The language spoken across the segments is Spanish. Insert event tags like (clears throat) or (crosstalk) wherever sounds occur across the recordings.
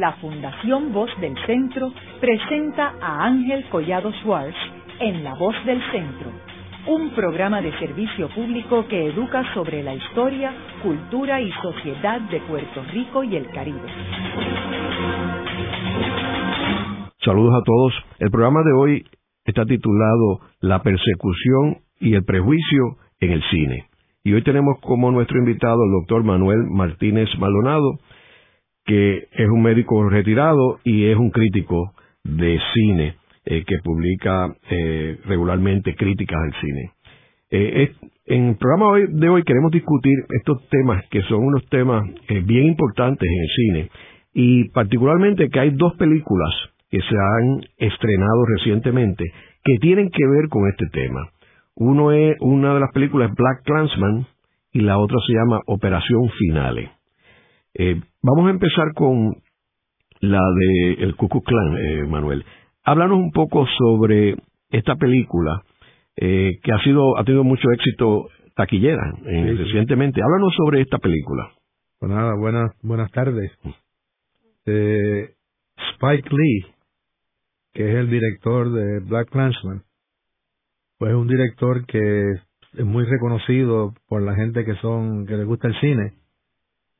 la Fundación Voz del Centro presenta a Ángel Collado Schwartz en La Voz del Centro, un programa de servicio público que educa sobre la historia, cultura y sociedad de Puerto Rico y el Caribe. Saludos a todos. El programa de hoy está titulado La persecución y el prejuicio en el cine. Y hoy tenemos como nuestro invitado el doctor Manuel Martínez Maldonado, que es un médico retirado y es un crítico de cine eh, que publica eh, regularmente críticas del cine. Eh, en el programa de hoy queremos discutir estos temas que son unos temas bien importantes en el cine y particularmente que hay dos películas que se han estrenado recientemente que tienen que ver con este tema. Uno es una de las películas Black Clansman y la otra se llama Operación Finale. Eh, vamos a empezar con la de el Ku Klux Klan, eh, Manuel. Háblanos un poco sobre esta película eh, que ha sido ha tenido mucho éxito taquillera recientemente. Háblanos sobre esta película. Pues nada, buenas buenas tardes. Spike Lee, que es el director de Black Clansman, pues es un director que es muy reconocido por la gente que son que le gusta el cine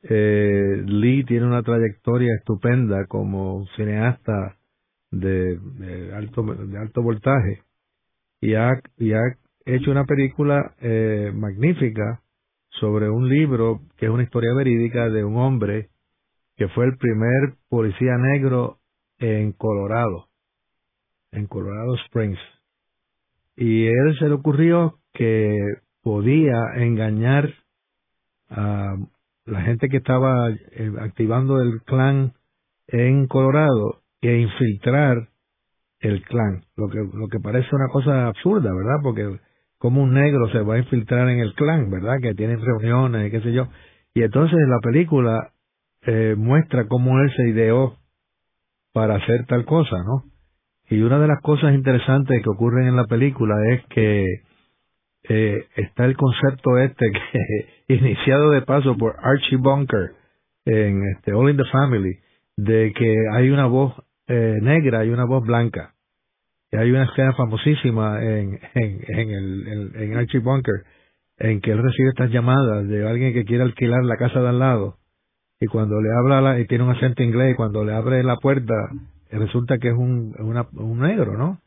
eh, Lee tiene una trayectoria estupenda como cineasta de, alto de alto voltaje y ha, y ha hecho una película eh, magnífica sobre un libro que es una historia verídica de un hombre que fue el primer policía negro en Colorado, en Colorado Springs. Y él se le ocurrió que podía engañar a la gente que estaba eh, activando el clan en Colorado e infiltrar el clan, lo que, lo que parece una cosa absurda, ¿verdad? Porque como un negro se va a infiltrar en el clan, ¿verdad? Que tienen reuniones y qué sé yo. Y entonces la película eh, muestra cómo él se ideó para hacer tal cosa, ¿no? Y una de las cosas interesantes que ocurren en la película es que eh, está el concepto este que (laughs) iniciado de paso por Archie Bunker en este All in the Family de que hay una voz eh, negra y una voz blanca y hay una escena famosísima en, en, en, Archie Bunker en que él recibe estas llamadas de alguien que quiere alquilar la casa de al lado y cuando le habla y tiene un acento inglés y cuando le abre la puerta resulta que es un, un negro, ¿no?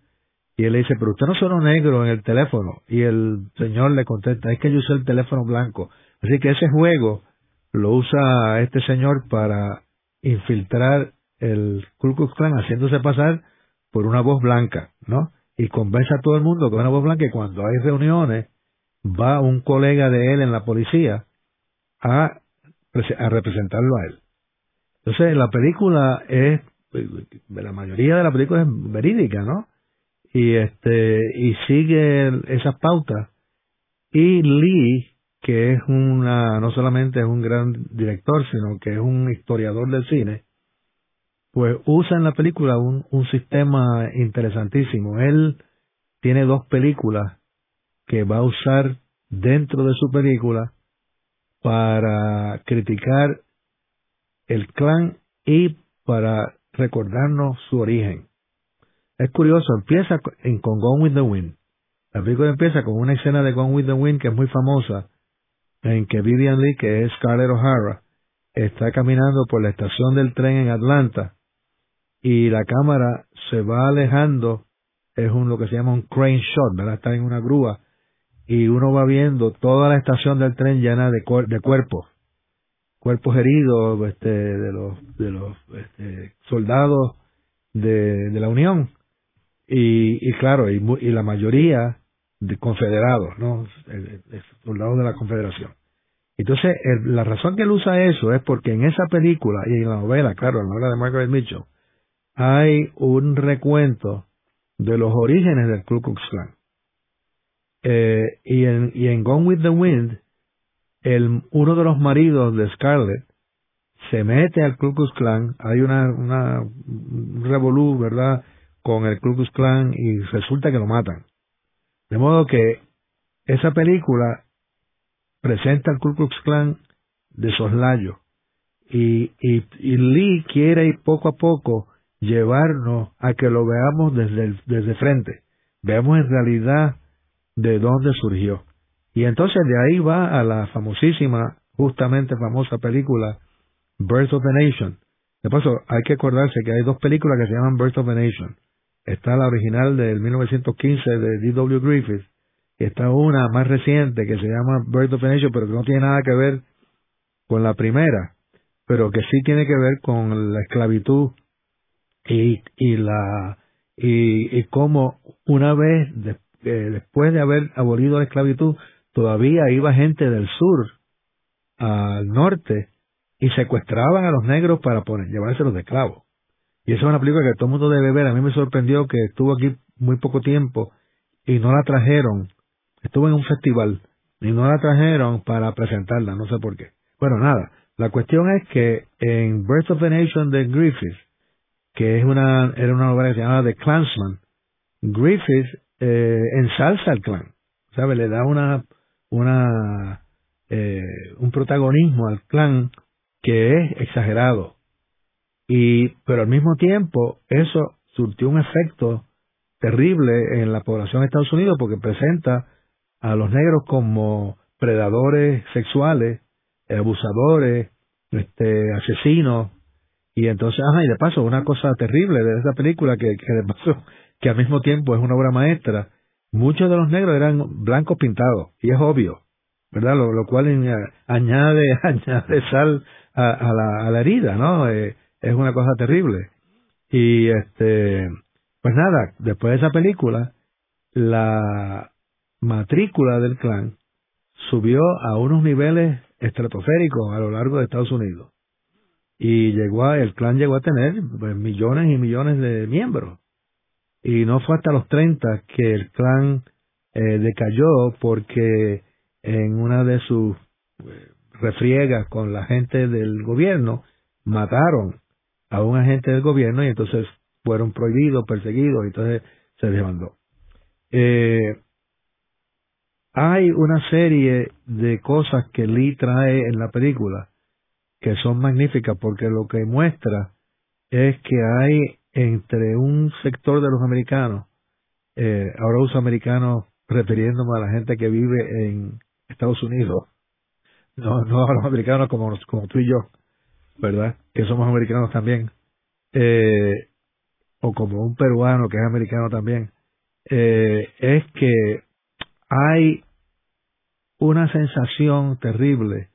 Y él le dice, pero usted no sonó negro en el teléfono. Y el señor le contesta, es que yo usé el teléfono blanco. Así que ese juego lo usa este señor para infiltrar el Ku Klux Klan haciéndose pasar por una voz blanca, ¿no? Y convence a todo el mundo con una voz blanca y cuando hay reuniones va un colega de él en la policía a representarlo a él. Entonces la película es, la mayoría de la película es verídica, ¿no? Y este y sigue esas pautas y Lee que es una no solamente es un gran director sino que es un historiador del cine pues usa en la película un, un sistema interesantísimo. Él tiene dos películas que va a usar dentro de su película para criticar el clan y para recordarnos su origen es curioso, empieza en, con Gone with the Wind. La película empieza con una escena de Gone with the Wind que es muy famosa, en que Vivian Lee, que es Scarlett O'Hara, está caminando por la estación del tren en Atlanta y la cámara se va alejando, es un lo que se llama un crane shot, ¿verdad? Está en una grúa y uno va viendo toda la estación del tren llena de, de cuerpos, cuerpos heridos este, de los, de los este, soldados de, de la Unión y, y claro, y, y, la mayoría de confederados, ¿no? Soldados de la Confederación. Entonces, la razón que él usa eso es porque en esa película y en la novela, claro, en la novela de Margaret Mitchell, hay un recuento de los orígenes del Ku Klux Klan. Eh, y, en, y en Gone with the Wind, el, uno de los maridos de Scarlett se mete al Ku Klux Klan, hay una, una un revolú, ¿verdad? Con el Ku Klux Klan y resulta que lo matan. De modo que esa película presenta al Ku Klux Klan de soslayo Y, y, y Lee quiere ir poco a poco llevarnos a que lo veamos desde, desde frente. Veamos en realidad de dónde surgió. Y entonces de ahí va a la famosísima, justamente famosa película Birth of a Nation. De paso, hay que acordarse que hay dos películas que se llaman Birth of a Nation. Está la original del 1915 de D.W. Griffith y está una más reciente que se llama Birth of Nation, pero que no tiene nada que ver con la primera, pero que sí tiene que ver con la esclavitud y, y la y, y cómo una vez eh, después de haber abolido la esclavitud todavía iba gente del sur al norte y secuestraban a los negros para poner, llevárselos de esclavos. Y esa es una película que todo el mundo debe ver. A mí me sorprendió que estuvo aquí muy poco tiempo y no la trajeron. Estuvo en un festival y no la trajeron para presentarla, no sé por qué. Bueno, nada, la cuestión es que en Birth of a Nation de Griffith, que es una, era una novela que se llamaba The Clansman, Griffith eh, ensalza al clan, ¿sabe? Le da una, una, eh, un protagonismo al clan que es exagerado. Y, pero al mismo tiempo, eso surtió un efecto terrible en la población de Estados Unidos porque presenta a los negros como predadores sexuales, abusadores, este, asesinos, y entonces, ajá, y de paso, una cosa terrible de esa película que, que de paso, que al mismo tiempo es una obra maestra, muchos de los negros eran blancos pintados, y es obvio, ¿verdad? Lo, lo cual añade, (laughs) añade sal a, a, la, a la herida, ¿no? Eh, es una cosa terrible. Y este, pues nada, después de esa película, la matrícula del clan subió a unos niveles estratosféricos a lo largo de Estados Unidos. Y llegó a, el clan llegó a tener pues, millones y millones de miembros. Y no fue hasta los 30 que el clan eh, decayó porque en una de sus eh, refriegas con la gente del gobierno mataron a un agente del gobierno y entonces fueron prohibidos, perseguidos, y entonces se demandó. Eh, hay una serie de cosas que Lee trae en la película que son magníficas porque lo que muestra es que hay entre un sector de los americanos, eh, ahora uso americanos refiriéndome a la gente que vive en Estados Unidos, no, no a los americanos como, como tú y yo, ¿verdad? Que somos americanos también. Eh, o como un peruano que es americano también, eh, es que hay una sensación terrible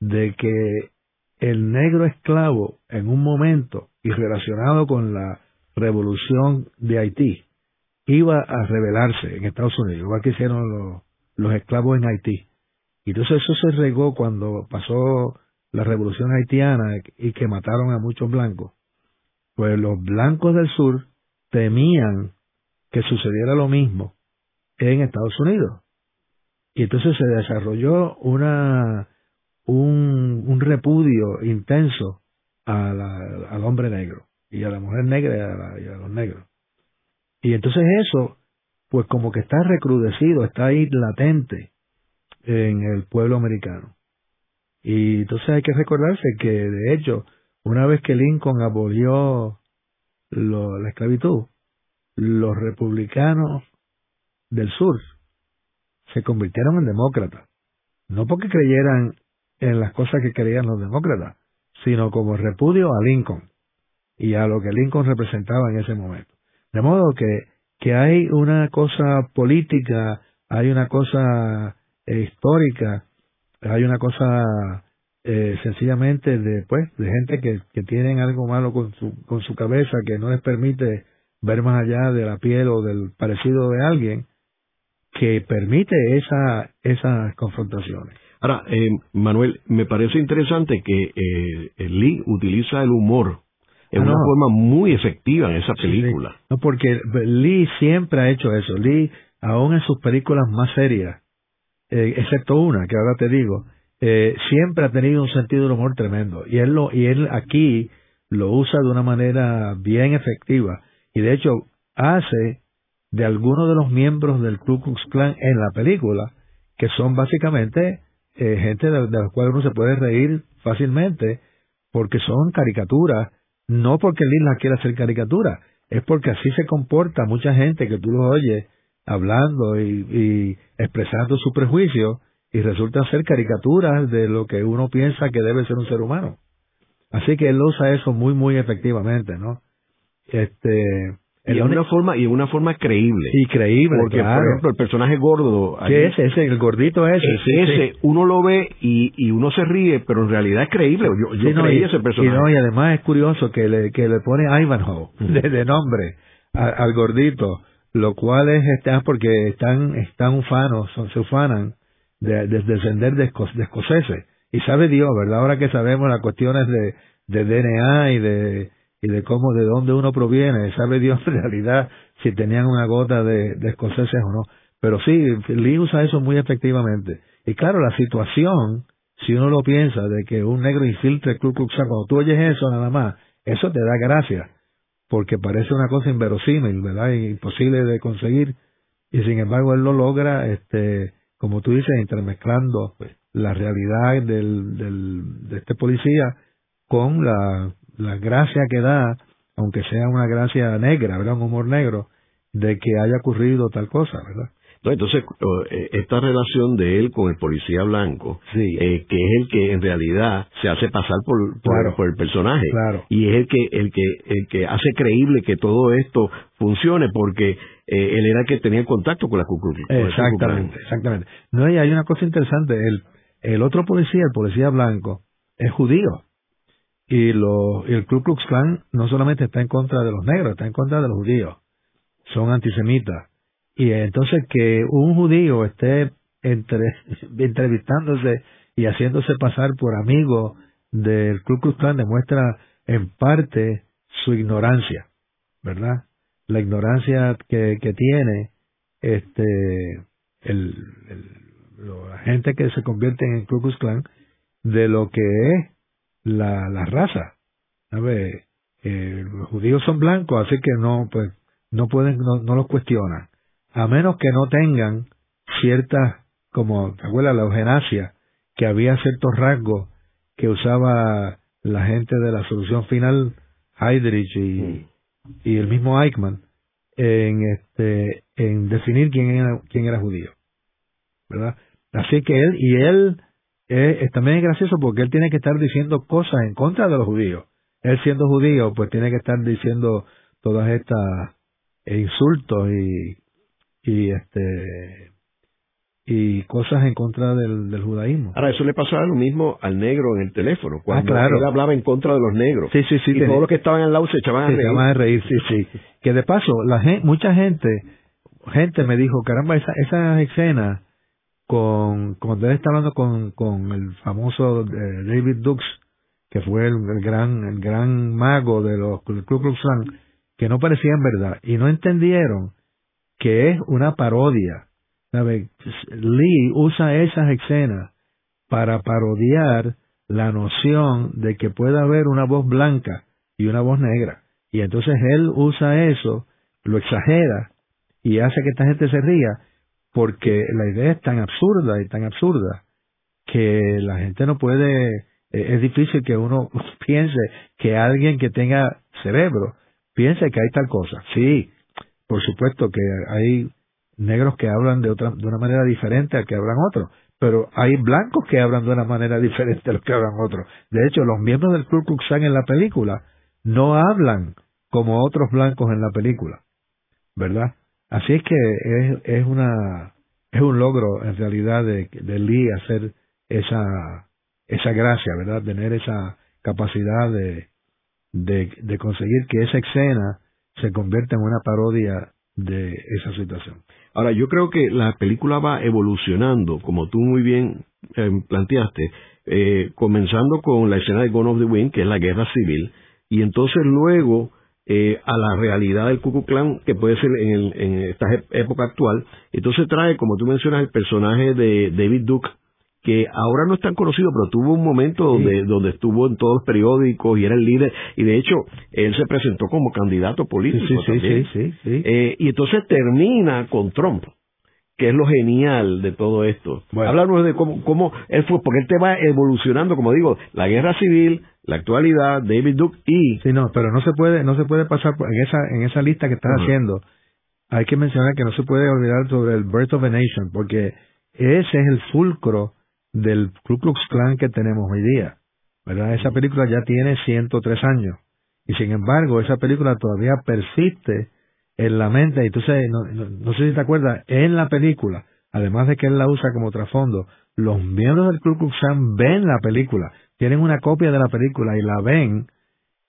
de que el negro esclavo en un momento y relacionado con la revolución de Haití iba a rebelarse en Estados Unidos, igual que hicieron los, los esclavos en Haití. Y entonces eso se regó cuando pasó la revolución haitiana y que mataron a muchos blancos. Pues los blancos del sur temían que sucediera lo mismo en Estados Unidos. Y entonces se desarrolló una, un, repudio intenso a al hombre negro y a la mujer negra y a, los negros. Y entonces eso, pues como que está recrudecido, está ahí latente en el pueblo americano. Y entonces hay que recordarse que, de hecho, una vez que Lincoln abolió la esclavitud, los republicanos del sur se convirtieron en demócratas. No porque creyeran en las cosas que creían los demócratas, sino como repudio a Lincoln y a lo que Lincoln representaba en ese momento. De modo que, que hay una cosa política, hay una cosa eh, histórica, hay una cosa eh, sencillamente de, pues, de gente que, que tienen algo malo con su, con su cabeza que no les permite ver más allá de la piel o del parecido de alguien que permite esa, esas confrontaciones. Ahora, eh, Manuel, me parece interesante que eh, Lee utiliza el humor en ah, una forma muy efectiva en esa película. No, porque Lee siempre ha hecho eso. Lee, aún en sus películas más serias, eh, excepto una que ahora te digo, eh, siempre ha tenido un sentido del humor tremendo. Y él, lo, y él aquí lo usa de una manera bien efectiva. Y de hecho, hace de algunos de los miembros del Ku Klux Klan en la película, que son básicamente eh, gente de, la cual uno se puede reír fácilmente, porque son caricaturas, no porque Lee las quiera hacer caricatura, es porque así se comporta mucha gente que tú lo oyes hablando y, y expresando su prejuicio y resulta ser caricaturas de lo que uno piensa que debe ser un ser humano. Así que él usa eso muy, muy efectivamente, ¿no? Este, y una forma y una forma creíble. Y creíble porque por ejemplo el personaje gordo ¿qué es ese el gordito ese ese, uno lo ve y, y uno se ríe pero en realidad es creíble. Yo, yo creí ese personaje y, no, y además es curioso que le que le pone Ivanhoe de, nombre al gordito lo cual es este, ah, porque están están ufanos son, se ufanan de, descender de, de escoceses y sabe Dios verdad ahora que sabemos las cuestiones de de DNA y de y de cómo, de dónde uno proviene, sabe Dios (laughs) en realidad si tenían una gota de, de escoceses o no. Pero sí, Lee usa eso muy efectivamente. Y claro, la situación, si uno lo piensa, de que un negro infiltre el Ku Klux cuando tú oyes eso nada más, eso te da gracia, porque parece una cosa inverosímil, ¿verdad? Imposible de conseguir. Y sin embargo, él lo logra, este, como tú dices, intermezclando la realidad del, del, de este policía con la la gracia que da, aunque sea una gracia negra, ¿verdad? Un humor negro, de que haya ocurrido tal cosa, ¿verdad? Entonces, eh, esta relación de él con el policía blanco, eh, que es el que en realidad se hace pasar por, por, el personaje, y es el que, el, que, el que hace creíble que todo esto funcione, porque eh, él era el que tenía contacto con la Ku Exactamente, exactamente. No, y hay una cosa interesante, el, el otro policía, el policía blanco, es judío y, lo, el Ku Klux Klan no solamente está en contra de los negros, está en contra de los judíos. Son antisemitas. Y entonces que un judío esté entre, (laughs) entrevistándose y haciéndose pasar por amigo del Ku Klux Klan demuestra en parte su ignorancia, ¿verdad? La ignorancia que, tiene este el, la gente que se convierte en el Ku Klux Klan de lo que es la, la raza. Eh, los judíos son blancos, así que no, pues, no pueden, no, no los cuestionan. A menos que no tengan ciertas, como, ¿te acuerdas? La eugenasia, que había ciertos rasgos que usaba la gente de la solución final, Heydrich y, y el mismo Eichmann, en este, en definir quién era, quién era judío. ¿Verdad? Así que él, y él eh, también es gracioso porque él tiene que estar diciendo cosas en contra de los judíos. Él siendo judío, pues tiene que estar diciendo todas estas insultos y, y este y cosas en contra del, del, judaísmo. Ahora, eso le pasaba lo mismo al negro en el teléfono, cuando ah, él hablaba en contra de los negros. Sí, sí, sí. Y todos los que estaban al lado se echaban a reír. Se a reír, sí, sí. (laughs) Que de paso, la gente, mucha gente, gente me dijo, caramba, esa, esa escena con, cuando él está hablando con, con el famoso eh, David Dux, que fue el, gran, el gran mago de los Ku Klux Klan, que no parecía en verdad, y no entendieron que es una parodia. ¿sabe? Lee usa esas escenas para parodiar la noción de que puede haber una voz blanca y una voz negra. Y entonces él usa eso, lo exagera y hace que esta gente se ría porque la idea es tan absurda y tan absurda que la gente no puede, eh, es difícil que uno (laughs) piense que alguien que tenga cerebro piense que hay tal cosa. Sí, por supuesto que hay negros que hablan de otra de una manera diferente a que hablan otros, pero hay blancos que hablan de una manera (laughs) diferente a los que hablan otros. De hecho, los miembros del Ku Klux Klan en la película no hablan como otros blancos en la película, ¿verdad? Así es que es, es una es un logro en realidad de, de Lee hacer esa esa gracia, ¿verdad? Tener esa capacidad de, de conseguir que esa escena se convierta en una parodia de esa situación. Ahora, yo creo que la película va evolucionando, como tú muy bien eh, planteaste, eh, comenzando con la escena de Gone of the Wind, que es la guerra civil, y entonces luego eh, a la realidad del Ku Klux que puede ser en, en esta época actual. Entonces trae, como tú mencionas, el personaje de David Duke, que ahora no es tan conocido, pero tuvo un momento donde, donde estuvo en todos los periódicos y era el líder, y de hecho él se presentó como candidato político sí, sí, Sí, eh, y entonces termina con Trump que es lo genial de todo esto. Bueno. Háblanos de cómo, cómo él fue, porque él te va evolucionando, como digo, la guerra civil, la actualidad, David Duke y... Sí, no, pero no se puede, no se puede pasar en esa, en esa lista que estás haciendo. Hay que mencionar que no se puede olvidar sobre el Birth of a Nation, porque ese es el fulcro del Ku Klux Klan que tenemos hoy día. ¿Verdad? Esa película ya tiene 103 años. Y sin embargo, esa película todavía persiste en la mente. Y entonces, no, no, sé si te acuerdas, en la película, además de que él la usa como trasfondo, los miembros del Ku Klux Klan ven la película tienen una copia de la película y la ven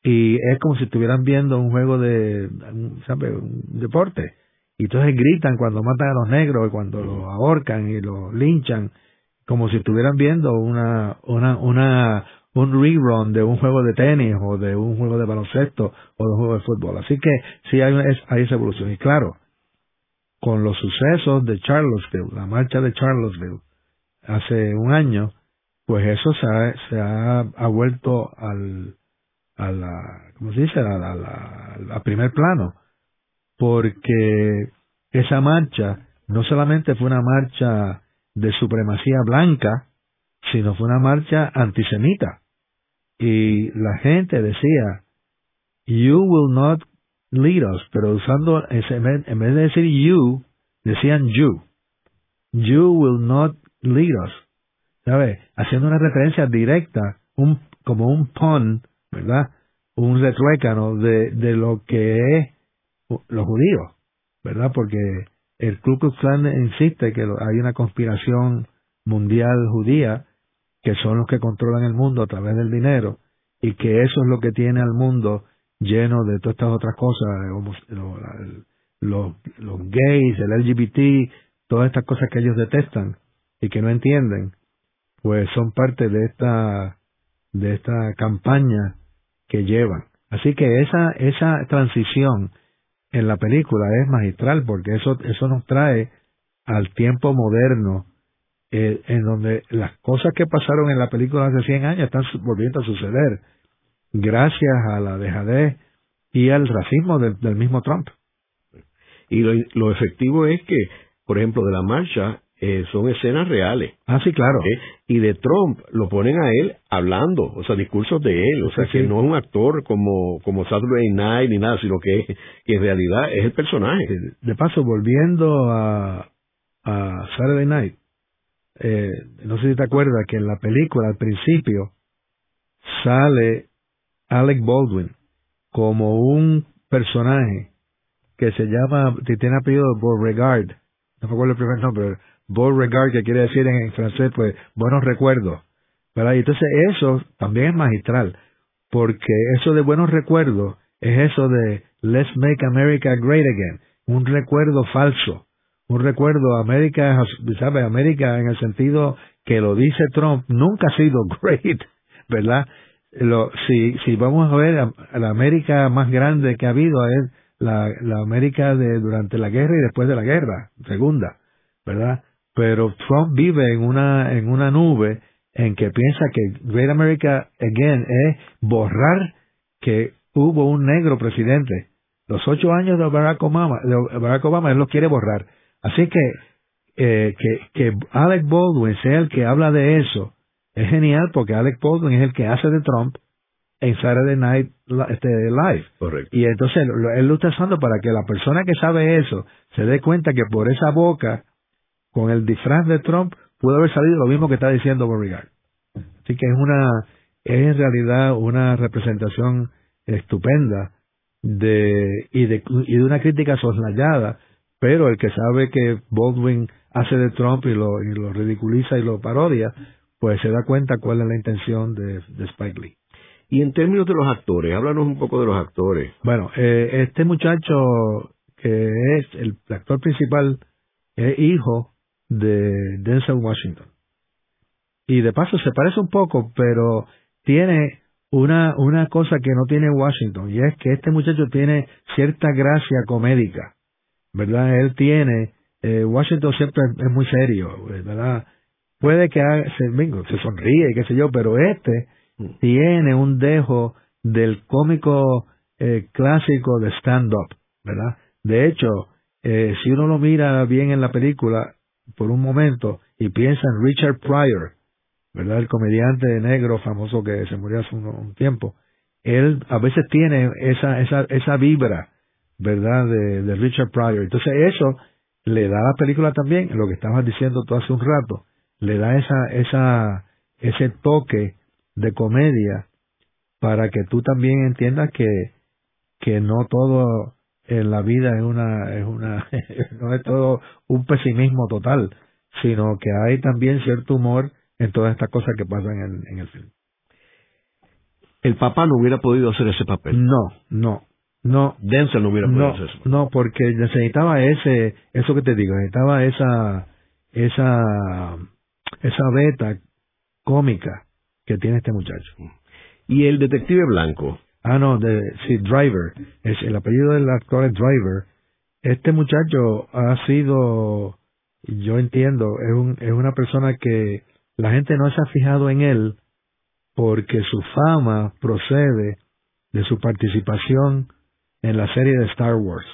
y es como si estuvieran viendo un juego de, ¿sabe? un deporte. Y entonces gritan cuando matan a los negros y cuando los ahorcan y los linchan, como si estuvieran viendo una, una, una, un rerun de un juego de tenis o de un juego de baloncesto o de un juego de fútbol. Así que sí hay, hay esa evolución. Y claro, con los sucesos de Charlottesville, la marcha de Charlottesville, hace un año, pues eso se ha, se ha, ha vuelto al, a la, ¿cómo se dice? A, la, a primer plano, porque esa marcha no solamente fue una marcha de supremacía blanca, sino fue una marcha antisemita. Y la gente decía, you will not lead us, pero usando, en vez de decir you, decían you. You will not lead us. ¿sabe? Haciendo una referencia directa, un, como un pun, ¿verdad? Un retruécano de, de lo que es los judíos, ¿verdad? Porque el Ku Klux Klan insiste que hay una conspiración mundial judía que son los que controlan el mundo a través del dinero y que eso es lo que tiene al mundo lleno de todas estas otras cosas, los, los gays, el LGBT, todas estas cosas que ellos detestan y que no entienden pues son parte de esta de esta campaña que llevan. Así que esa esa transición en la película es magistral porque eso eso nos trae al tiempo moderno eh, en donde las cosas que pasaron en la película hace 100 años están volviendo a suceder gracias a la dejadez y al racismo del, del mismo Trump. Y lo, lo efectivo es que, por ejemplo, de la marcha, eh, son escenas reales. Ah, sí, claro. ¿Eh? Y de Trump lo ponen a él hablando, o sea, discursos de él, o sea, que no es un actor como, como Saturday Night ni nada, sino que, que en realidad es el personaje. De paso, volviendo a, a Saturday Night, eh, no sé si te acuerdas que en la película al principio sale Alec Baldwin como un personaje que se llama, tiene apellido Beauregard, no me acuerdo el primer nombre, Bon regard, que quiere decir en, francés, pues, buenos recuerdos. ¿verdad? Y entonces eso también es magistral, porque eso de buenos recuerdos es eso de Let's Make America Great Again, un recuerdo falso, un recuerdo América, ¿sabe? América en el sentido que lo dice Trump, nunca ha sido (laughs) great, ¿verdad? Lo, si, si vamos a ver, la América más grande que ha habido es la, la América de durante la guerra y después de la guerra, segunda, ¿verdad? Pero Trump vive en una, en una nube en que piensa que Great America Again es borrar que hubo un negro presidente. Los ocho años de Barack Obama, de Barack Obama él los quiere borrar. Así que, eh, que, que Alec Baldwin sea el que habla de eso es genial porque Alec Baldwin es el que hace de Trump en Saturday Night este, Live. Correcto. Y entonces él lo está usando para que la persona que sabe eso se dé cuenta que por esa boca con el disfraz de Trump pudo haber salido lo mismo que está diciendo Beauregard. Así que es una, es en realidad una representación estupenda de, y de, y de una crítica soslayada, pero el que sabe que Baldwin hace de Trump y lo, y lo ridiculiza y lo parodia, pues se da cuenta cuál es la intención de, de Spike Lee. Y en términos de los actores, háblanos un poco de los actores. Bueno, eh, este muchacho que es el actor principal, es hijo de Denzel Washington. Y de paso se parece un poco, pero tiene una, una cosa que no tiene Washington, y es que este muchacho tiene cierta gracia comédica, ¿verdad? Él tiene, eh, Washington siempre es muy serio, ¿verdad? Puede que se, se sonríe, qué sé yo, pero este mm. tiene un dejo del cómico eh, clásico de stand-up, ¿verdad? De hecho, eh, si uno lo mira bien en la película, por un momento y piensa en Richard Pryor, ¿verdad? El comediante negro famoso que se murió hace un, tiempo. Él a veces tiene esa, esa, esa vibra, ¿verdad? De, de Richard Pryor. Entonces eso le da a la película también, lo que estabas diciendo tú hace un rato, le da esa, esa, ese toque de comedia para que tú también entiendas que, que no todo en la vida es una, es una, (laughs) no es todo un pesimismo total, sino que hay también cierto humor en todas estas cosas que pasan en, en el film. El papá no hubiera podido hacer ese papel. No, no, no. Denzel no hubiera podido hacer eso. No, porque necesitaba ese, eso que te digo, necesitaba esa, esa, esa beta cómica que tiene este muchacho. Y el detective blanco. Ah, no, de, sí, Driver. Es, el apellido del actor es Driver. Este muchacho ha sido, yo entiendo, es, un, es una persona que la gente no se ha fijado en él porque su fama procede de su participación en la serie de Star Wars.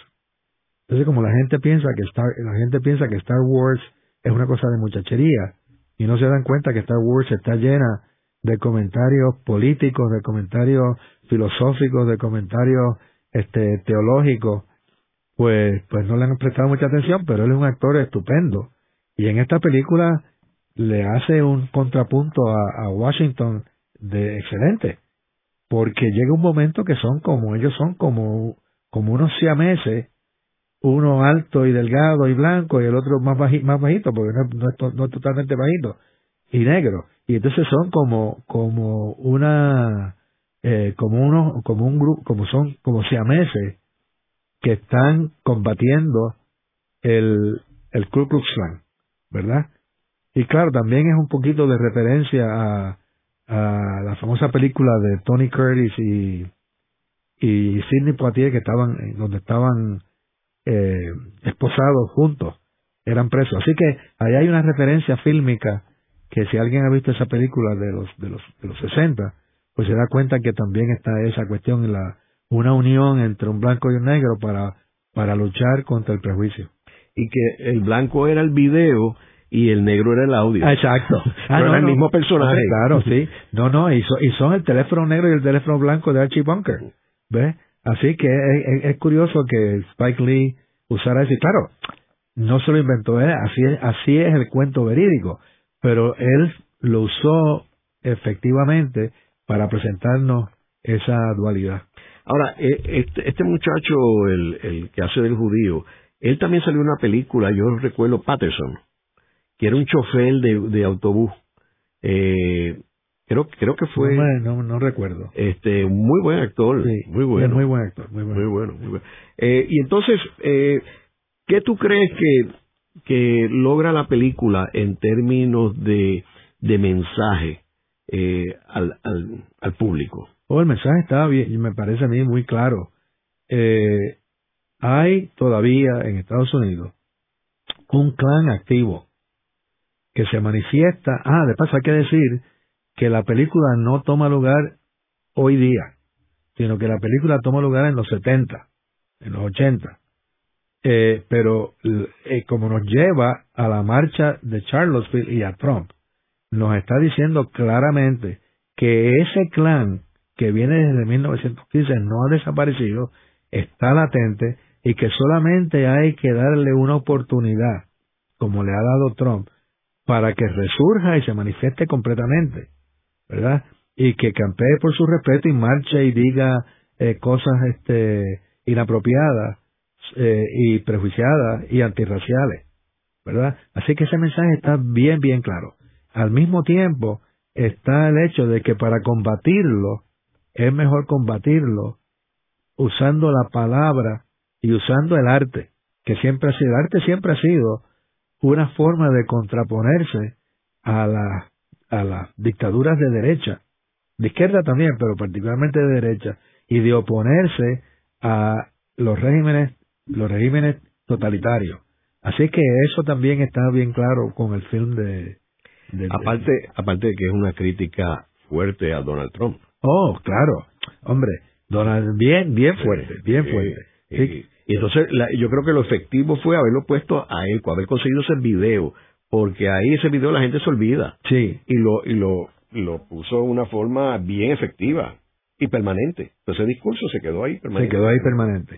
Entonces, como la gente piensa que Star, la gente piensa que Star Wars es una cosa de muchachería y no se dan cuenta que Star Wars está llena de comentarios políticos, de comentarios filosóficos, de comentarios este, teológicos, pues, pues no le han prestado mucha atención, pero él es un actor estupendo. Y en esta película le hace un contrapunto a, Washington de excelente, porque llega un momento que son como, ellos son como, como unos siameses, uno alto y delgado y blanco y el otro más, más bajito, porque no, es, no es totalmente bajito, y negro. Y entonces son como, como una, eh, como uno, como un grupo, como son, como siameses que están combatiendo el, el Ku Klux Klan, ¿verdad? Y claro, también es un poquito de referencia a, a la famosa película de Tony Curtis y, y Sidney Poitier que estaban, donde estaban eh, esposados juntos, eran presos. Sí que ahí hay una referencia fílmica que si alguien ha visto esa película de los de los de los 60, pues se da cuenta que también está esa cuestión la una unión entre un blanco y un negro para para luchar contra el prejuicio. Y que el blanco era el video y el negro era el audio. Exacto. (laughs) Ah, era el mismo personaje. claro, sí. No, no, y, y, son el teléfono negro y el teléfono blanco de Archie Bunker. ¿Ves? Así que es, es, curioso que Spike Lee usara eso. Y claro, no se lo inventó él, así es, así es el cuento verídico pero él lo usó efectivamente para presentarnos esa dualidad. Ahora, e, este, este muchacho, el, el, que hace del judío, él también salió en una película, yo recuerdo Patterson, que era un chofer de, de autobús. Eh, creo, creo que fue... No, no, recuerdo. Este, muy buen actor, muy bueno. Muy buen actor, muy bueno. Muy bueno, muy bueno. Eh, y entonces, eh, ¿qué tú crees que que logra la película en términos de, de mensaje eh, al, al, público? Oh, el mensaje está bien, me parece a mí muy claro. Eh, hay todavía en Estados Unidos un clan activo que se manifiesta. Ah, de paso hay que decir que la película no toma lugar hoy día, sino que la película toma lugar en los 70, en los 80. Eh, pero eh, como nos lleva a la marcha de Charlottesville y a Trump, nos está diciendo claramente que ese clan que viene desde 1915 no ha desaparecido, está latente y que solamente hay que darle una oportunidad, como le ha dado Trump, para que resurja y se manifieste completamente, ¿verdad? Y que campee por su respeto y marche y diga eh, cosas este, inapropiadas eh, y prejuiciadas y antirraciales, ¿verdad? Así que ese mensaje está bien, bien claro. Al mismo tiempo está el hecho de que para combatirlo es mejor combatirlo usando la palabra y usando el arte, que siempre ha sido, el arte siempre ha sido una forma de contraponerse a, la, a las dictaduras de derecha, de izquierda también, pero particularmente de derecha, y de oponerse a los regímenes los regímenes totalitarios. Así que eso también está bien claro con el film de... aparte, aparte de que es una crítica fuerte a Donald Trump. Oh, claro. Hombre, Donald, bien, bien fuerte, bien fuerte. Y entonces yo creo que lo efectivo fue haberlo puesto a él, haber conseguido ese video porque ahí ese video la gente se olvida. Sí. Y lo, y lo, lo puso de una forma bien efectiva y permanente. Entonces ese discurso se quedó ahí permanente. Se quedó ahí permanente.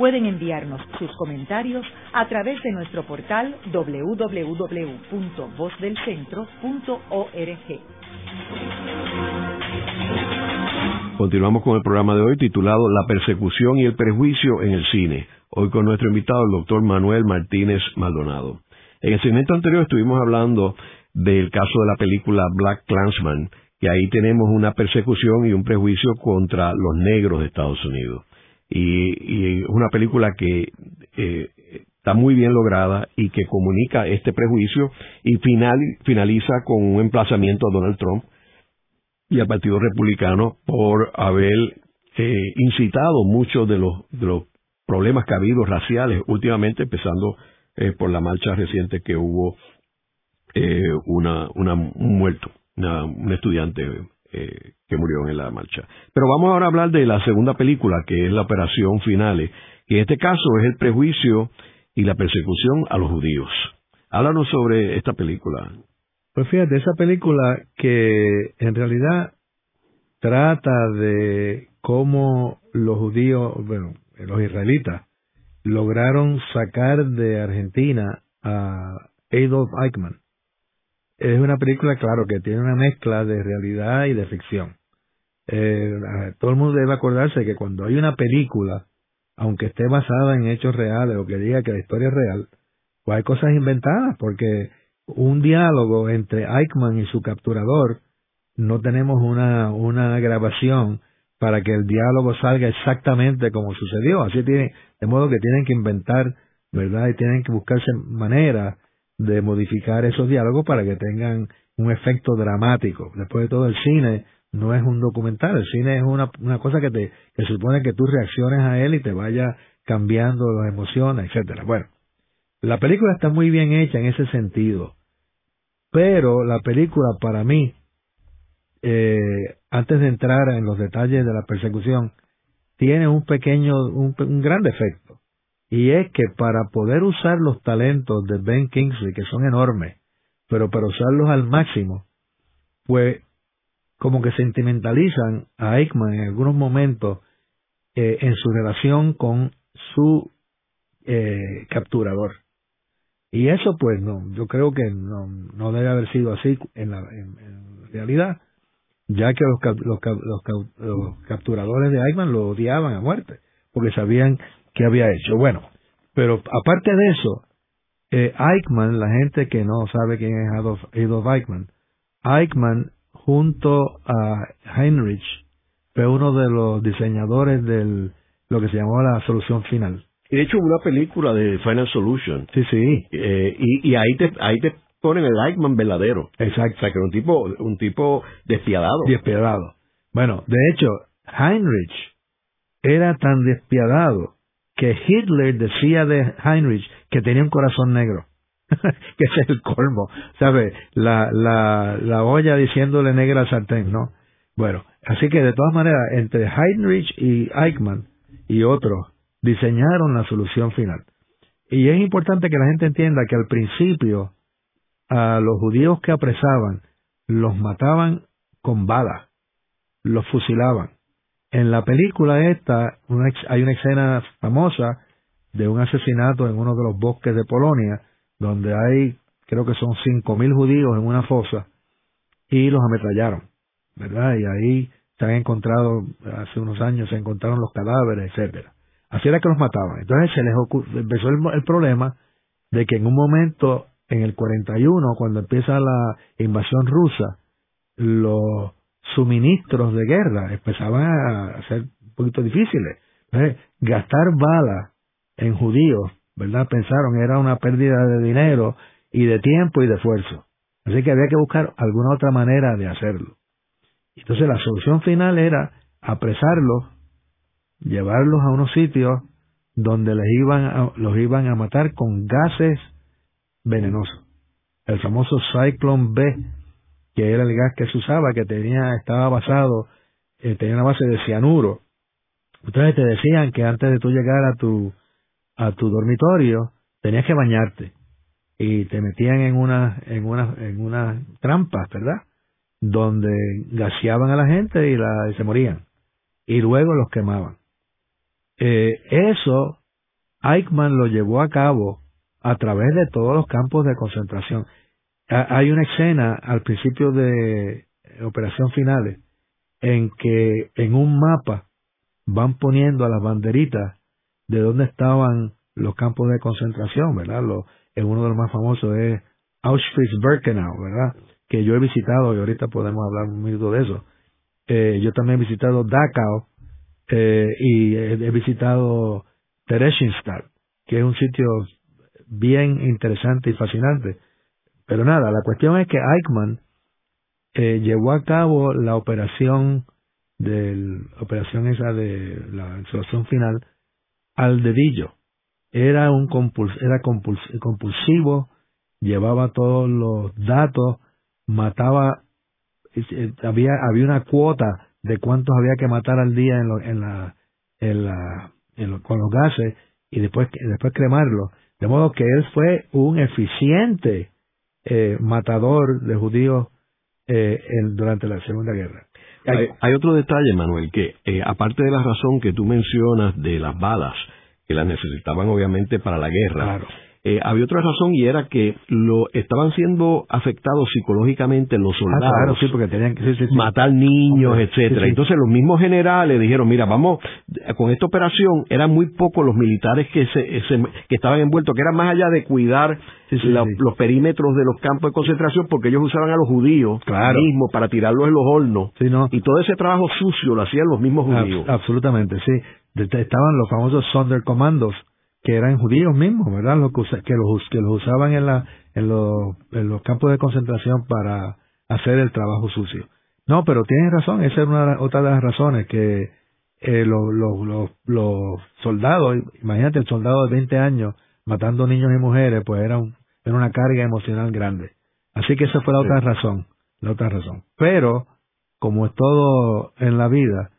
Pueden enviarnos sus comentarios a través de nuestro portal www.vozdelcentro.org. Continuamos con el programa de hoy titulado La persecución y el prejuicio en el cine. Hoy con nuestro invitado, el doctor Manuel Martínez Maldonado. En el segmento anterior estuvimos hablando del caso de la película Black Clansman, y ahí tenemos una persecución y un prejuicio contra los negros de Estados Unidos. Y, es una película que eh, está muy bien lograda y que comunica este prejuicio y final, finaliza con un emplazamiento a Donald Trump y al Partido Republicano por haber eh, incitado muchos de los, de los problemas que ha habido raciales últimamente, empezando eh, por la marcha reciente que hubo una, una, un muerto un estudiante eh, que murió en la marcha. Pero vamos ahora a hablar de la segunda película, que es la Operación Finale, que en este caso es el prejuicio y la persecución a los judíos. Háblanos sobre esta película. Pues fíjate, esa película que en realidad trata de cómo los judíos, bueno, los israelitas, lograron sacar de Argentina a Adolf Eichmann, es una película, claro, que tiene una mezcla de realidad y de ficción. Eh, todo el mundo debe acordarse que cuando hay una película, aunque esté basada en hechos reales o que diga que la historia es real, pues hay cosas inventadas, porque un diálogo entre Eichmann y su capturador, no tenemos una, una grabación para que el diálogo salga exactamente como sucedió. Así tiene, de modo que tienen que inventar, ¿verdad? Y tienen que buscarse maneras de modificar esos diálogos para que tengan un efecto dramático. Después de todo, el cine no es un documental, el cine es una, una cosa que te que supone que tú reacciones a él y te vaya cambiando las emociones, etcétera. Bueno, la película está muy bien hecha en ese sentido, pero la película para mí, eh, antes de entrar en los detalles de la persecución, tiene un pequeño, un, un gran defecto y es que para poder usar los talentos de Ben Kingsley, que son enormes, pero para usarlos al máximo, pues como que sentimentalizan a Eichmann en algunos momentos eh, en su relación con su eh, capturador. Y eso pues no, yo creo que no, no debe haber sido así en, la, en, realidad, ya que los, los, los capturadores de Eichmann lo odiaban a muerte, porque sabían que había hecho. Bueno, pero aparte de eso, eh, Eichmann, la gente que no sabe quién es Adolf, Adolf Eichmann, Eichmann junto a Heinrich fue uno de los diseñadores de lo que se llamó la solución final. Y de hecho una película de Final Solution. Sí, sí. Eh, y, y ahí te ahí te ponen el Eichmann verdadero. Exacto. O sea, que era un tipo un tipo despiadado. Despiadado. Bueno, de hecho, Heinrich era tan despiadado que Hitler decía de Heinrich que tenía un corazón negro. (laughs) que es el colmo, ¿sabe? La, la, la olla diciéndole negra al sartén, ¿no? Bueno, así que de todas maneras, entre Heinrich y Eichmann y otros, diseñaron la solución final. Y es importante que la gente entienda que al principio a los judíos que apresaban los mataban con balas, los fusilaban. En la película esta hay una escena famosa de un asesinato en uno de los bosques de Polonia, donde hay, creo que son cinco mil judíos en una fosa, y los ametrallaron, ¿verdad? Y ahí se han encontrado, hace unos años se encontraron los cadáveres, etcétera. Así era que los mataban. Entonces se les empezó el, el problema de que en un momento, en el 41, cuando empieza la invasión rusa, los suministros de guerra empezaban a ser un poquito difíciles. gastar balas en judíos, ¿verdad? Pensaron era una pérdida de dinero y de tiempo y de esfuerzo. Así que había que buscar alguna otra manera de hacerlo. Entonces la solución final era apresarlos, llevarlos a unos sitios donde les iban los iban a matar con gases venenosos. El famoso Cyclone B, que era el gas que se usaba, que tenía, estaba basado, eh, tenía una base de cianuro. Entonces te decían que antes de tú llegar a tu, a tu dormitorio, tenías que bañarte. Y te metían en una, en una, en unas trampas, ¿verdad? Donde gaseaban a la gente y, la, y se morían. Y luego los quemaban. Eh, eso Eichmann lo llevó a cabo a través de todos los campos de concentración. Hay una escena al principio de Operación Finales en que en un mapa van poniendo a las banderitas de dónde estaban los campos de concentración, ¿verdad? Lo, en uno de los más famosos es Auschwitz-Birkenau, ¿verdad? Que yo he visitado y ahorita podemos hablar un minuto de eso. Eh, yo también he visitado Dachau eh, y he, visitado Theresienstadt, que es un sitio bien interesante y fascinante. Pero nada, la cuestión es que Eichmann eh, llevó a cabo la operación de operación esa de la solución final al dedillo. Era un compuls, era compulsivo, llevaba todos los datos, mataba, eh, había, había una cuota de cuántos había que matar al día en, en la, en la, con los gases y después, después cremarlo. De modo que él fue un eficiente eh, matador de judíos eh, durante la Segunda Guerra. Hay, otro detalle, Manuel, que eh, aparte de la razón que tú mencionas de las balas, que las necesitaban obviamente para la guerra, claro. Eh, había otra razón y era que lo estaban siendo afectados psicológicamente los ah, soldados. sí, porque tenían que matar niños, etcétera. Entonces los mismos generales dijeron, mira, vamos, con esta operación eran muy pocos los militares que se, que estaban envueltos, que eran más allá de cuidar los perímetros de los campos de concentración, porque ellos usaban a los judíos claro. mismos para tirarlos en los hornos. Y todo ese trabajo sucio lo hacían los mismos judíos. absolutamente, sí. Estaban los famosos Sonderkommandos, que eran judíos mismos, ¿verdad? Los que, los, que los usaban en, la, en, los, en los campos de concentración para hacer el trabajo sucio. No, pero tienes razón, esa es una, otra de las razones que eh, los, los, los, soldados, imagínate el soldado de 20 años matando niños y mujeres, pues era, un, era una carga emocional grande. Así que esa fue la otra razón, la otra razón. Pero, como es todo en la vida,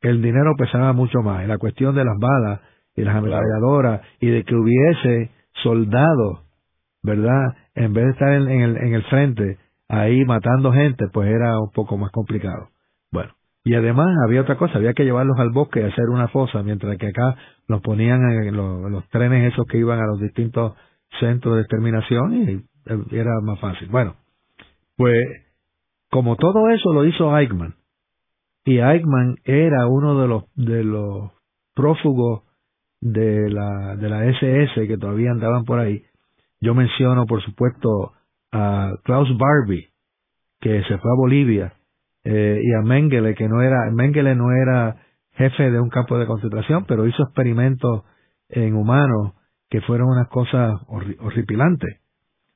el dinero pesaba mucho más. Y la cuestión de las balas y las ametralladoras y de que hubiese soldados, ¿verdad? En vez de estar en, el, en el frente ahí matando gente, pues era un poco más complicado. Bueno, y además había otra cosa, había que llevarlos al bosque y hacer una fosa, mientras que acá los ponían en los, trenes esos que iban a los distintos centros de exterminación y era más fácil. Bueno, pues como todo eso lo hizo Eichmann, y Eichmann era uno de los, de los prófugos de la, de la SS que todavía andaban por ahí, yo menciono, por supuesto, a Klaus Barbie, que se fue a Bolivia, eh, y a Mengele, que no era, Mengele no era jefe de un campo de concentración, pero hizo experimentos en humanos que fueron unas cosas horripilantes,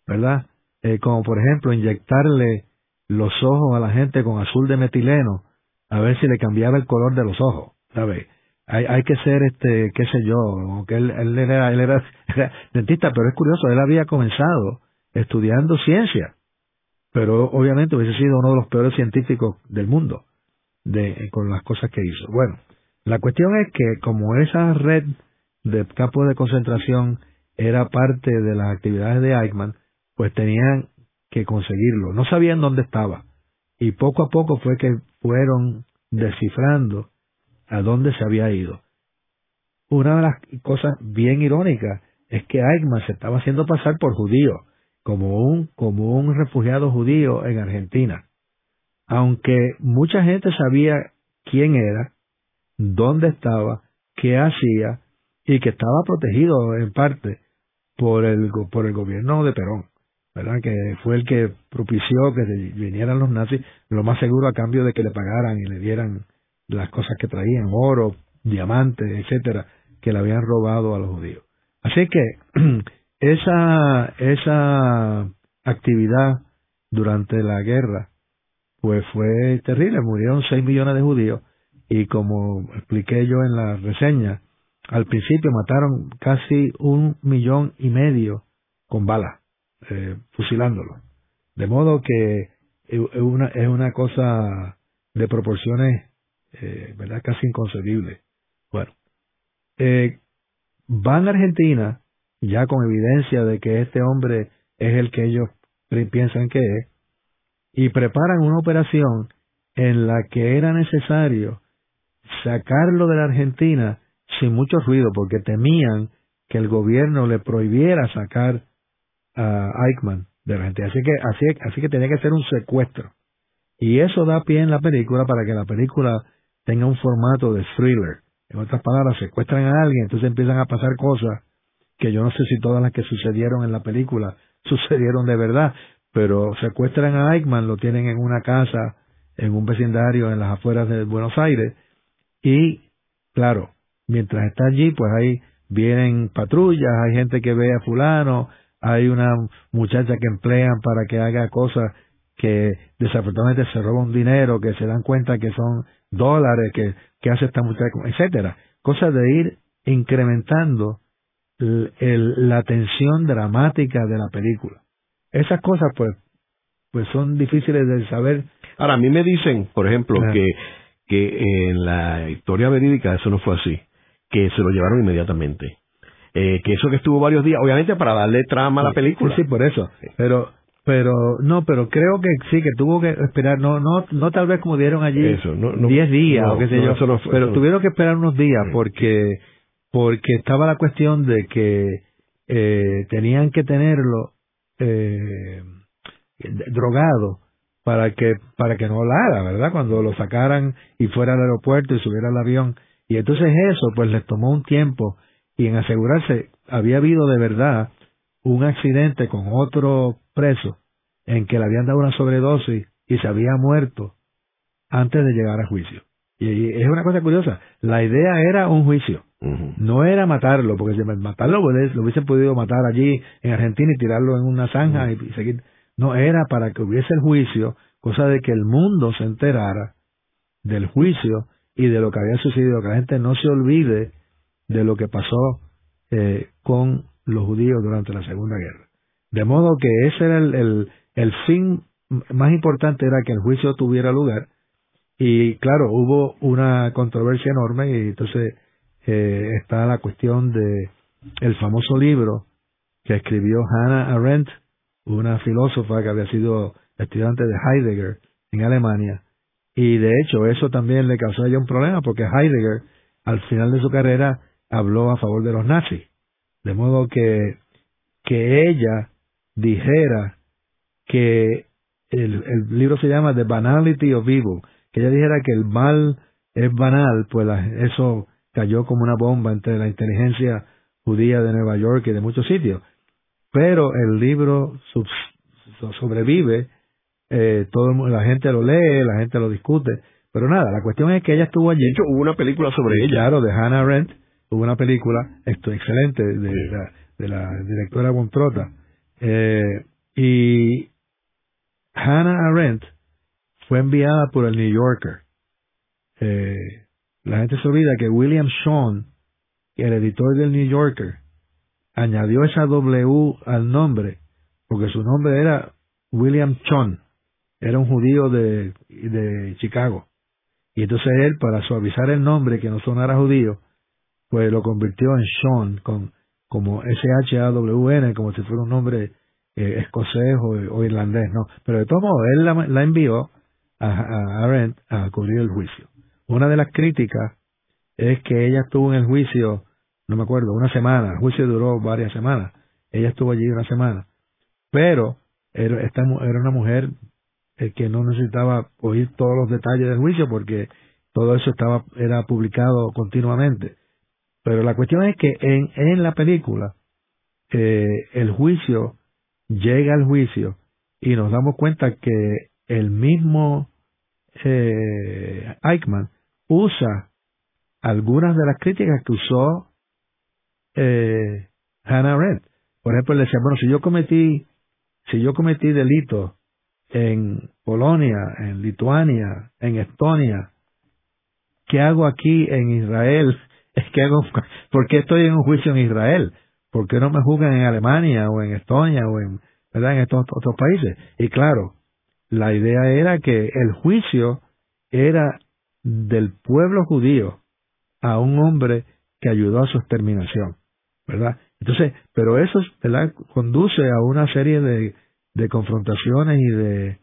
¿verdad? Eh, como por ejemplo inyectarle los ojos a la gente con azul de metileno a ver si le cambiaba el color de los ojos, ¿sabes? Hay, hay que ser, este, qué sé yo, él, él, era, él era, dentista, pero es curioso, él había comenzado estudiando ciencia, pero obviamente hubiese sido uno de los peores científicos del mundo de, con las cosas que hizo. Bueno, la cuestión es que como esa red de campos de concentración era parte de las actividades de Eichmann, pues tenían que conseguirlo. No sabían dónde estaba. Y poco a poco fue que fueron descifrando a dónde se había ido. Una de las cosas bien irónicas es que Eichmann se estaba haciendo pasar por judío, como un, como un refugiado judío en Argentina. Aunque mucha gente sabía quién era, dónde estaba, qué hacía y que estaba protegido en parte por el, por el gobierno de Perón, ¿verdad? Que fue el que propició que vinieran los nazis, lo más seguro a cambio de que le pagaran y le dieran las cosas que traían, oro, diamantes, etcétera, que le habían robado a los judíos. Así que (clears throat) esa, esa actividad durante la guerra, pues fue terrible, murieron 6 millones de judíos y como expliqué yo en la reseña, al principio mataron casi un millón y medio con balas, eh, fusilándolo. De modo que es una, es una cosa de proporciones, eh, ¿verdad? Casi inconcebibles. Bueno, eh, van a Argentina ya con evidencia de que este hombre es el que ellos piensan que es, y preparan una operación en la que era necesario sacarlo de la Argentina sin mucho ruido, porque temían que el gobierno le prohibiera sacar a Eichmann de la Argentina. Así que, así, así que tenía que ser un secuestro. Y eso da pie en la película para que la película tenga un formato de thriller. En otras palabras, secuestran a alguien, entonces empiezan a pasar cosas que yo no sé si todas las que sucedieron en la película (laughs) sucedieron de verdad, pero secuestran a Eichmann, lo tienen en una casa, en un vecindario en las afueras de Buenos Aires, y claro, mientras está allí, pues ahí vienen patrullas, hay gente que ve a fulano, hay una muchacha que emplean para que haga cosas que desafortunadamente se roba un dinero, que se dan cuenta que son dólares, que, que hace esta muchacha, etcétera. Cosas de ir incrementando la tensión dramática de la película. Esas cosas, pues, pues son difíciles de saber. Ahora, a mí me dicen, por ejemplo, que, que en la historia verídica eso no fue así, que se lo llevaron inmediatamente. Eh, que eso que estuvo varios días, obviamente para darle trama a la película. Sí, por eso. Pero pero no, pero creo que sí, que tuvo que esperar, no no no tal vez como dieron allí 10 días o qué sé yo, pero tuvieron que esperar unos días porque porque estaba la cuestión de que eh, tenían que tenerlo eh, drogado para que para que no hablara, ¿verdad? Cuando lo sacaran y fuera al aeropuerto y subiera al avión. Y entonces eso pues les tomó un tiempo y en asegurarse había habido de verdad un accidente con otro preso en que le habían dado una sobredosis y se había muerto antes de llegar a juicio. Y es una cosa curiosa, la idea era un juicio, no era matarlo, porque si matarlo pues, lo hubiesen podido matar allí en Argentina y tirarlo en una zanja y, seguir. No, era para que hubiese el juicio, cosa de que el mundo se enterara del juicio y de lo que había sucedido, que la gente no se olvide de lo que pasó eh, con los judíos durante la Segunda Guerra. De modo que ese era el, el, el fin más importante, era que el juicio tuviera lugar. Y claro, hubo una controversia enorme y entonces eh, está la cuestión de el famoso libro que escribió Hannah Arendt, una filósofa que había sido estudiante de Heidegger en Alemania. Y de hecho eso también le causó a ella un problema porque Heidegger al final de su carrera habló a favor de los nazis. De modo que, que ella dijera que el, el libro se llama The Banality of Evil, que ella dijera que el mal es banal, pues eso cayó como una bomba entre la inteligencia judía de Nueva York y de muchos sitios. Pero el libro sobrevive, eh, todo la gente lo lee, la gente lo discute, pero nada, la cuestión es que ella estuvo allí. De hecho, hubo una película sobre ella. Claro, de Hannah Arendt, hubo una película esto excelente de, la, de la directora Bontrota. Eh, y Hannah Arendt fue enviada por el New Yorker. Eh, la gente se olvida que William Shawn, el editor del New Yorker, añadió esa W al nombre porque su nombre era William Shawn, era un judío de, de Chicago. Y entonces él, para suavizar el nombre, que no sonara judío, pues lo convirtió en Sean, con, como S-H-A-W-N, como si fuera un nombre eh, escocés o, irlandés, ¿no? Pero de todos modos, él la, envió a, a Arendt a cubrir el juicio. Una de las críticas es que ella estuvo en el juicio, no me acuerdo, una semana, el juicio duró varias semanas, ella estuvo allí una semana, pero era, esta, era una mujer eh, que no necesitaba oír todos los detalles del juicio porque todo eso estaba era publicado continuamente. Pero la cuestión es que en, en la película eh, el juicio llega al juicio y nos damos cuenta que el mismo eh, Eichmann usa algunas de las críticas que usó eh, Hannah Arendt. Por ejemplo, le decía, bueno, si yo cometí, si yo cometí delito en Polonia, en Lituania, en Estonia. ¿Qué hago aquí en Israel? Es que hago, (laughs) ¿por qué estoy en un juicio en Israel? ¿Por qué no me juzgan en Alemania o en Estonia o en, ¿verdad? en estos otros países? Y claro, la idea era que el juicio era del pueblo judío a un hombre que ayudó a su exterminación, ¿verdad? Entonces, pero eso, ¿verdad? Conduce a una serie de, de confrontaciones y de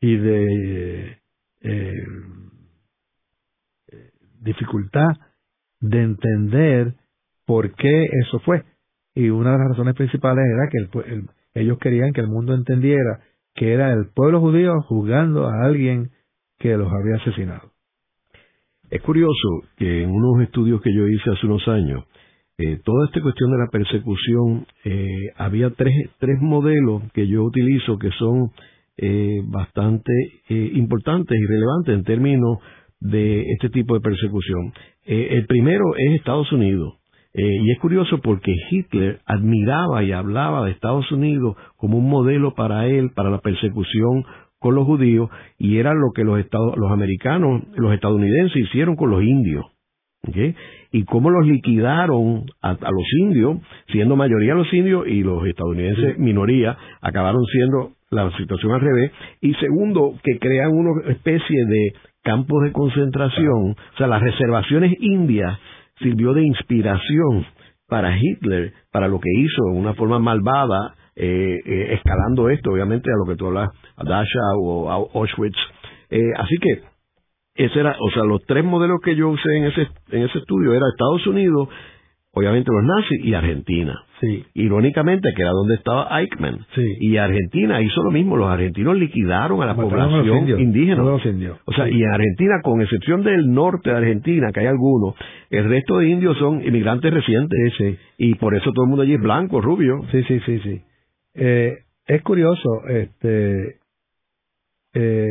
y de eh, dificultad de entender por qué eso fue. Y una de las razones principales era que ellos querían que el mundo entendiera que era el pueblo judío juzgando a alguien que los había asesinado. Es curioso que en unos estudios que yo hice hace unos años, eh, toda esta cuestión de la persecución, eh, había tres, tres modelos que yo utilizo que son eh, bastante importantes y relevantes en términos de este tipo de persecución. el primero es Estados Unidos. y es curioso porque Hitler admiraba y hablaba de Estados Unidos como un modelo para él, para la persecución con los judíos, y era lo que los, estados, los americanos, los estadounidenses hicieron con los indios y cómo los liquidaron a, los indios, siendo mayoría los indios y los estadounidenses minoría, acabaron siendo la situación al revés. Y segundo, que crean una especie de campos de concentración, o sea, las reservaciones indias sirvió de inspiración para Hitler, para lo que hizo de una forma malvada, eh, eh, escalando esto, obviamente, a lo que tú hablas, a Dasha o a Auschwitz. Eh, así que ese era, o sea, los tres modelos que yo usé en ese, en ese estudio era Estados Unidos, obviamente los nazis y Argentina. Sí. Irónicamente, que era donde estaba Eichmann. Sí. Y Argentina hizo lo mismo, los argentinos liquidaron a la población indígena. O sea, y en Argentina, con excepción del norte de Argentina, que hay algunos, el resto de indios son inmigrantes recientes. Sí, Y por eso todo el mundo allí es blanco, rubio. Sí, sí, sí, sí. Eh, es curioso, este, eh,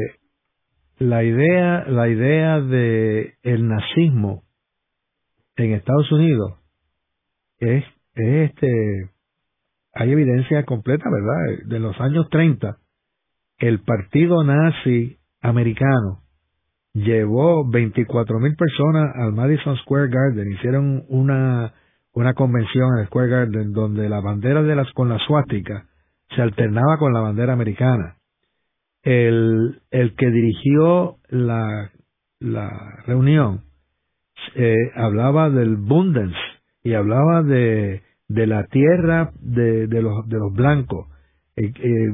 la idea, la idea de el nazismo en Estados Unidos es, este, hay evidencia completa, ¿verdad? De los años 30, el partido nazi americano llevó 24 mil personas al Madison Square Garden, hicieron una, una convención en el Square Garden donde la bandera de las, con la suástica se alternaba con la bandera americana el, el que dirigió la, la reunión eh, hablaba del Bundens y hablaba de, de la tierra de, de, los, de los blancos. Eh, eh,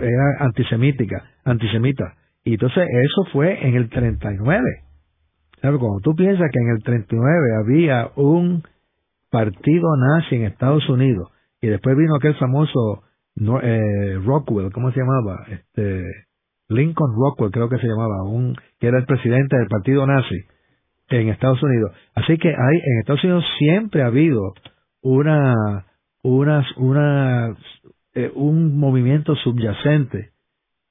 era antisemítica, antisemita. Y entonces eso fue en el 39. ¿Sabes? Cuando tú piensas que en el 39 había un partido nazi en Estados Unidos y después vino aquel famoso eh, Rockwell, ¿cómo se llamaba? Este, Lincoln Rockwell creo que se llamaba, un, que era el presidente del partido nazi en Estados Unidos. Así que hay, en Estados Unidos siempre ha habido una, una, una eh, un movimiento subyacente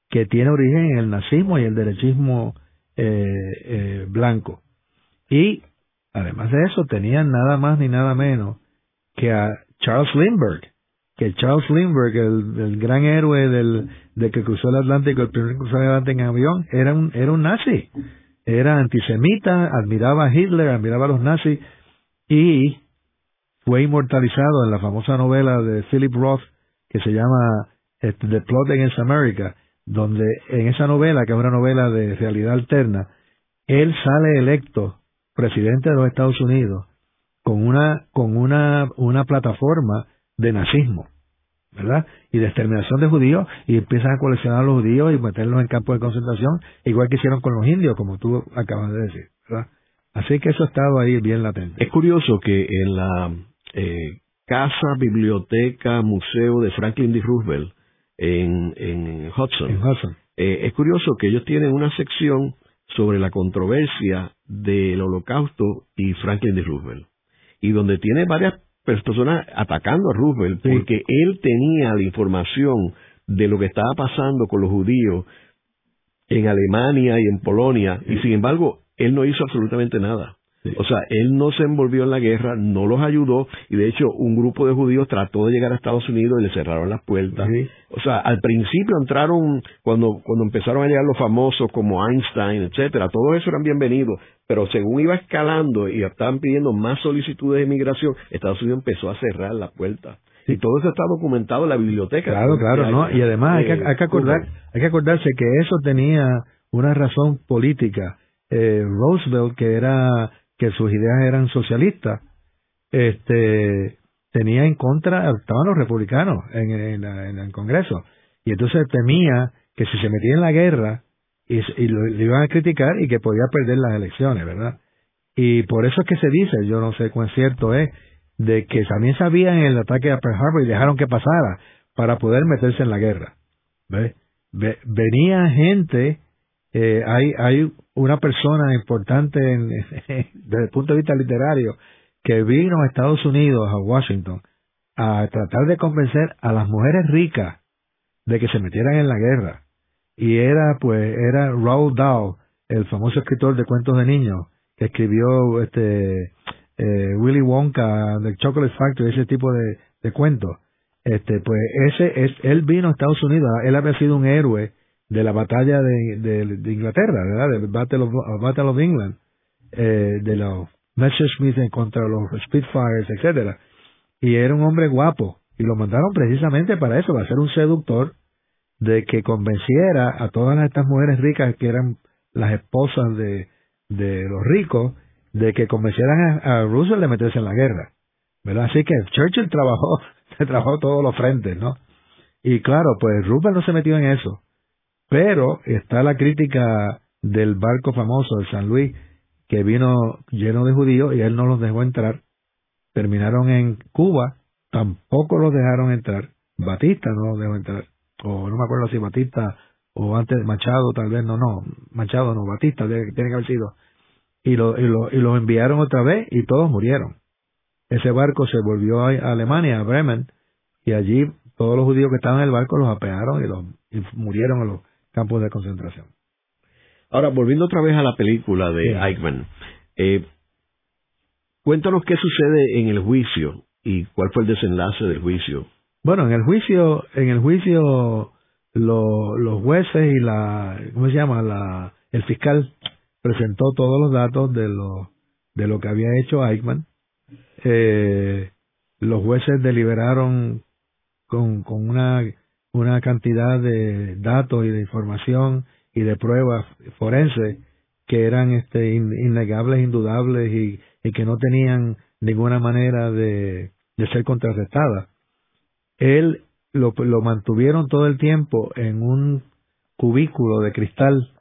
que tiene origen en el nazismo y el derechismo eh, eh, blanco. Y además de eso tenían nada más ni nada menos que a Charles Lindbergh, que Charles Lindbergh, el, gran héroe del, de que cruzó el Atlántico, el primer cruzar el Atlántico en avión, era un, era un nazi. Era antisemita, admiraba a Hitler, admiraba a los nazis y fue inmortalizado en la famosa novela de Philip Roth que se llama este, The Plot Against America, donde en esa novela, que es una novela de realidad alterna, él sale electo presidente de los Estados Unidos con una, con una, una plataforma de nazismo, ¿verdad? Y de exterminación de judíos, y empiezan a coleccionar a los judíos y meterlos en campos de concentración, igual que hicieron con los indios, como tú acabas de decir, ¿verdad? Así que eso ha estado ahí bien latente. Es curioso que en la eh, casa, biblioteca, museo de Franklin D. Roosevelt en, en Hudson, eh, es curioso que ellos tienen una sección sobre la controversia del holocausto y Franklin D. Roosevelt, y donde tiene varias personas atacando a Roosevelt porque él tenía la información de lo que estaba pasando con los judíos en Alemania y en Polonia y sin embargo él no hizo absolutamente nada. O sea, él no se envolvió en la guerra, no los ayudó y de hecho un grupo de judíos trató de llegar a Estados Unidos y le cerraron las puertas. O sea, al principio entraron cuando cuando empezaron a llegar los famosos como Einstein, etcétera, todos esos eran bienvenidos, pero según iba escalando y estaban pidiendo más solicitudes de inmigración, Estados Unidos empezó a cerrar las puertas. Y todo eso está documentado en la biblioteca. Claro, claro, ¿no? Y además hay, que, hay, que acordar, hay que acordarse que eso tenía una razón política. Eh, Roosevelt, que era que sus ideas eran socialistas, este tenía en contra, estaban los republicanos en, el Congreso, y entonces temía que si se metía en la guerra y, y lo, iban a criticar y que podía perder las elecciones, ¿verdad? Y por eso es que se dice, yo no sé cuán cierto es, de que también sabían el ataque a Pearl Harbor y dejaron que pasara para poder meterse en la guerra. ¿Ve? venía gente, eh, hay, hay una persona importante (laughs) desde el punto de vista literario que vino a Estados Unidos, a Washington, a tratar de convencer a las mujeres ricas de que se metieran en la guerra. Y era, pues, era Raoul Dahl, el famoso escritor de cuentos de niños, que escribió este eh, Willy Wonka, The Chocolate Factory, ese tipo de, de cuentos. Este, pues ese es, él vino a Estados Unidos, él había sido un héroe de la batalla de, de, Inglaterra, ¿verdad? Del Battle of, Battle of England, eh, de los Messerschmitt contra los Spitfires, etcétera. Y era un hombre guapo, y lo mandaron precisamente para eso, para ser un seductor, de que convenciera a todas estas mujeres ricas que eran las esposas de, de los ricos, de que convencieran a, a de meterse en la guerra. ¿verdad? Así que Churchill trabajó, (laughs) se trabajó todos los frentes, ¿no? Y claro, pues Roosevelt no se metió en eso. Pero está la crítica del barco famoso, el San Luis, que vino lleno de judíos y él no los dejó entrar. Terminaron en Cuba, tampoco los dejaron entrar. Batista no los dejó entrar. O no me acuerdo si Batista o antes Machado, tal vez, no, no, Machado no, Batista tiene que haber sido y, lo, y, lo, y los enviaron otra vez y todos murieron. Ese barco se volvió a Alemania, a Bremen, y allí todos los judíos que estaban en el barco los apearon y, los, murieron en los campos de concentración. Ahora, volviendo otra vez a la película de Eichmann, eh, cuéntanos qué sucede en el juicio y cuál fue el desenlace del juicio. Bueno, en el juicio, en el juicio, los jueces y la, ¿cómo se llama? La, el fiscal presentó todos los datos de lo, de lo que había hecho Eichmann. Eh, los jueces deliberaron con, con una, una cantidad de datos y de información y de pruebas forenses que eran este, innegables, indudables y, y que no tenían ninguna manera de, de ser contrarrestadas. Él lo, lo mantuvieron todo el tiempo en un cubículo de cristal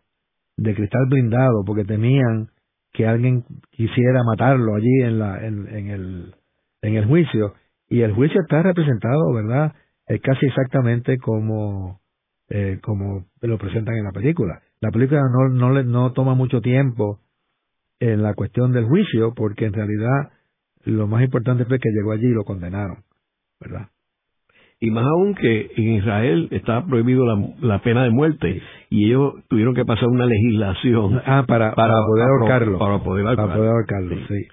de cristal blindado porque temían que alguien quisiera matarlo allí en la en, en el en el juicio y el juicio está representado verdad es casi exactamente como eh, como lo presentan en la película. La película no no le, no toma mucho tiempo en la cuestión del juicio porque en realidad lo más importante fue que llegó allí y lo condenaron verdad y más aún que en Israel está prohibido la, pena de muerte y ellos tuvieron que pasar una legislación ah, para, para, poder ahorcarlo. para poder ahorcarlo, sí.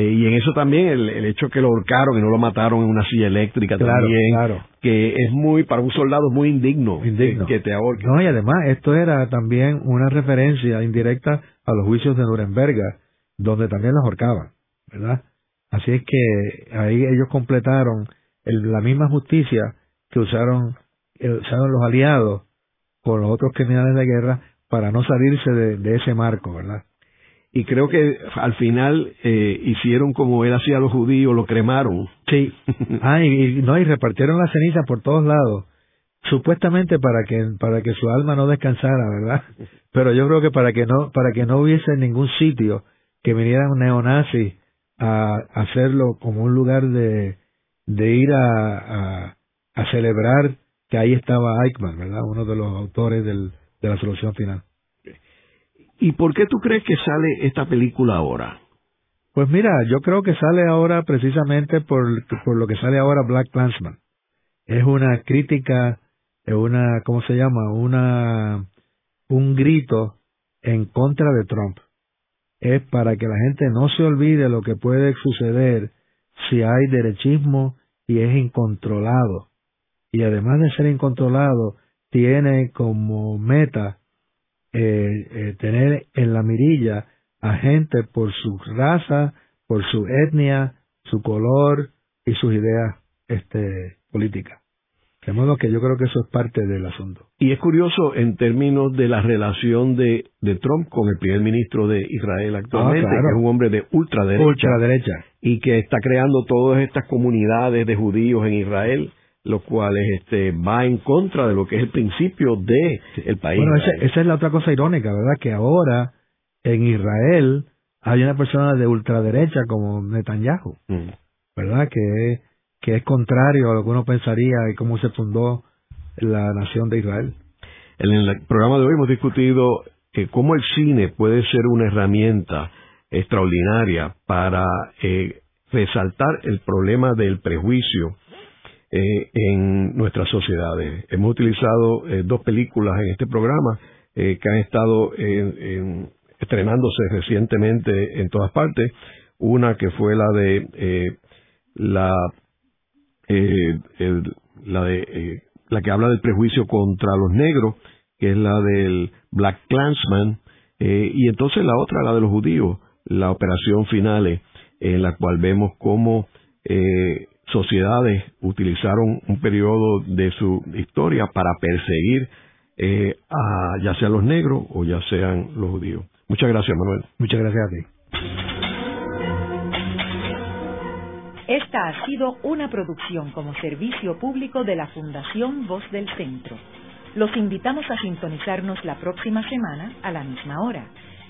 Eh, y en eso también el, el, hecho que lo ahorcaron y no lo mataron en una silla eléctrica también claro. que es muy para un soldado muy indigno, indigno. Que, te ahorquen no y además esto era también una referencia indirecta a los juicios de Nuremberg donde también los ahorcaban verdad así es que ahí ellos completaron la misma justicia que usaron, eh, usaron los aliados con los otros criminales de guerra para no salirse de, ese marco, ¿verdad? Y creo que al final eh, hicieron como él hacía a los judíos, lo cremaron. Sí. (laughs) ah, y, no, y repartieron la ceniza por todos lados, supuestamente para que para que su alma no descansara, ¿verdad? (laughs) Pero yo creo que para que no para que no hubiese ningún sitio que vinieran neonazis a hacerlo como un lugar de de ir a, a, celebrar que ahí estaba Eichmann, ¿verdad? Uno de los autores del, de la solución final. ¿Y por qué tú crees que sale esta película ahora? Pues mira, yo creo que sale ahora precisamente por, por lo que sale ahora Black Clansman. Es una crítica, es una, ¿cómo se llama? Una, un grito en contra de Trump. es para que la gente no se olvide lo que puede suceder si hay derechismo y es incontrolado. Y además de ser incontrolado, tiene como meta eh, eh, tener en la mirilla a gente por su raza, por su etnia, su color y sus ideas este, políticas. De modo que yo creo que eso es parte del asunto. Y es curioso en términos de la relación de, de Trump con el primer ministro de Israel actualmente, ah, que es un hombre de ultraderecha, ultraderecha y que está creando todas estas comunidades de judíos en Israel lo cual este, va en contra de lo que es el principio de el país. Bueno, esa, es la otra cosa irónica, ¿verdad? Que ahora en Israel hay una persona de ultraderecha como Netanyahu, mm. ¿verdad? Que que es contrario a lo que uno pensaría y cómo se fundó la nación de Israel. En el programa de hoy hemos discutido eh, cómo el cine puede ser una herramienta extraordinaria para eh, resaltar el problema del prejuicio eh, en nuestras sociedades. Hemos utilizado dos películas en este programa que han estado estrenándose recientemente en todas partes. Una que fue la de la eh, la, de, eh, la que habla del prejuicio contra los negros, que es la del Black Clansman, eh, y entonces la otra, la de los judíos, la operación finales, en la cual vemos cómo sociedades utilizaron un periodo de su historia para perseguir a ya sean los negros o ya sean los judíos. Muchas gracias, Manuel. Muchas gracias a ti. Esta ha sido una producción como servicio público de la Fundación Voz del Centro. Los invitamos a sintonizarnos la próxima semana a la misma hora.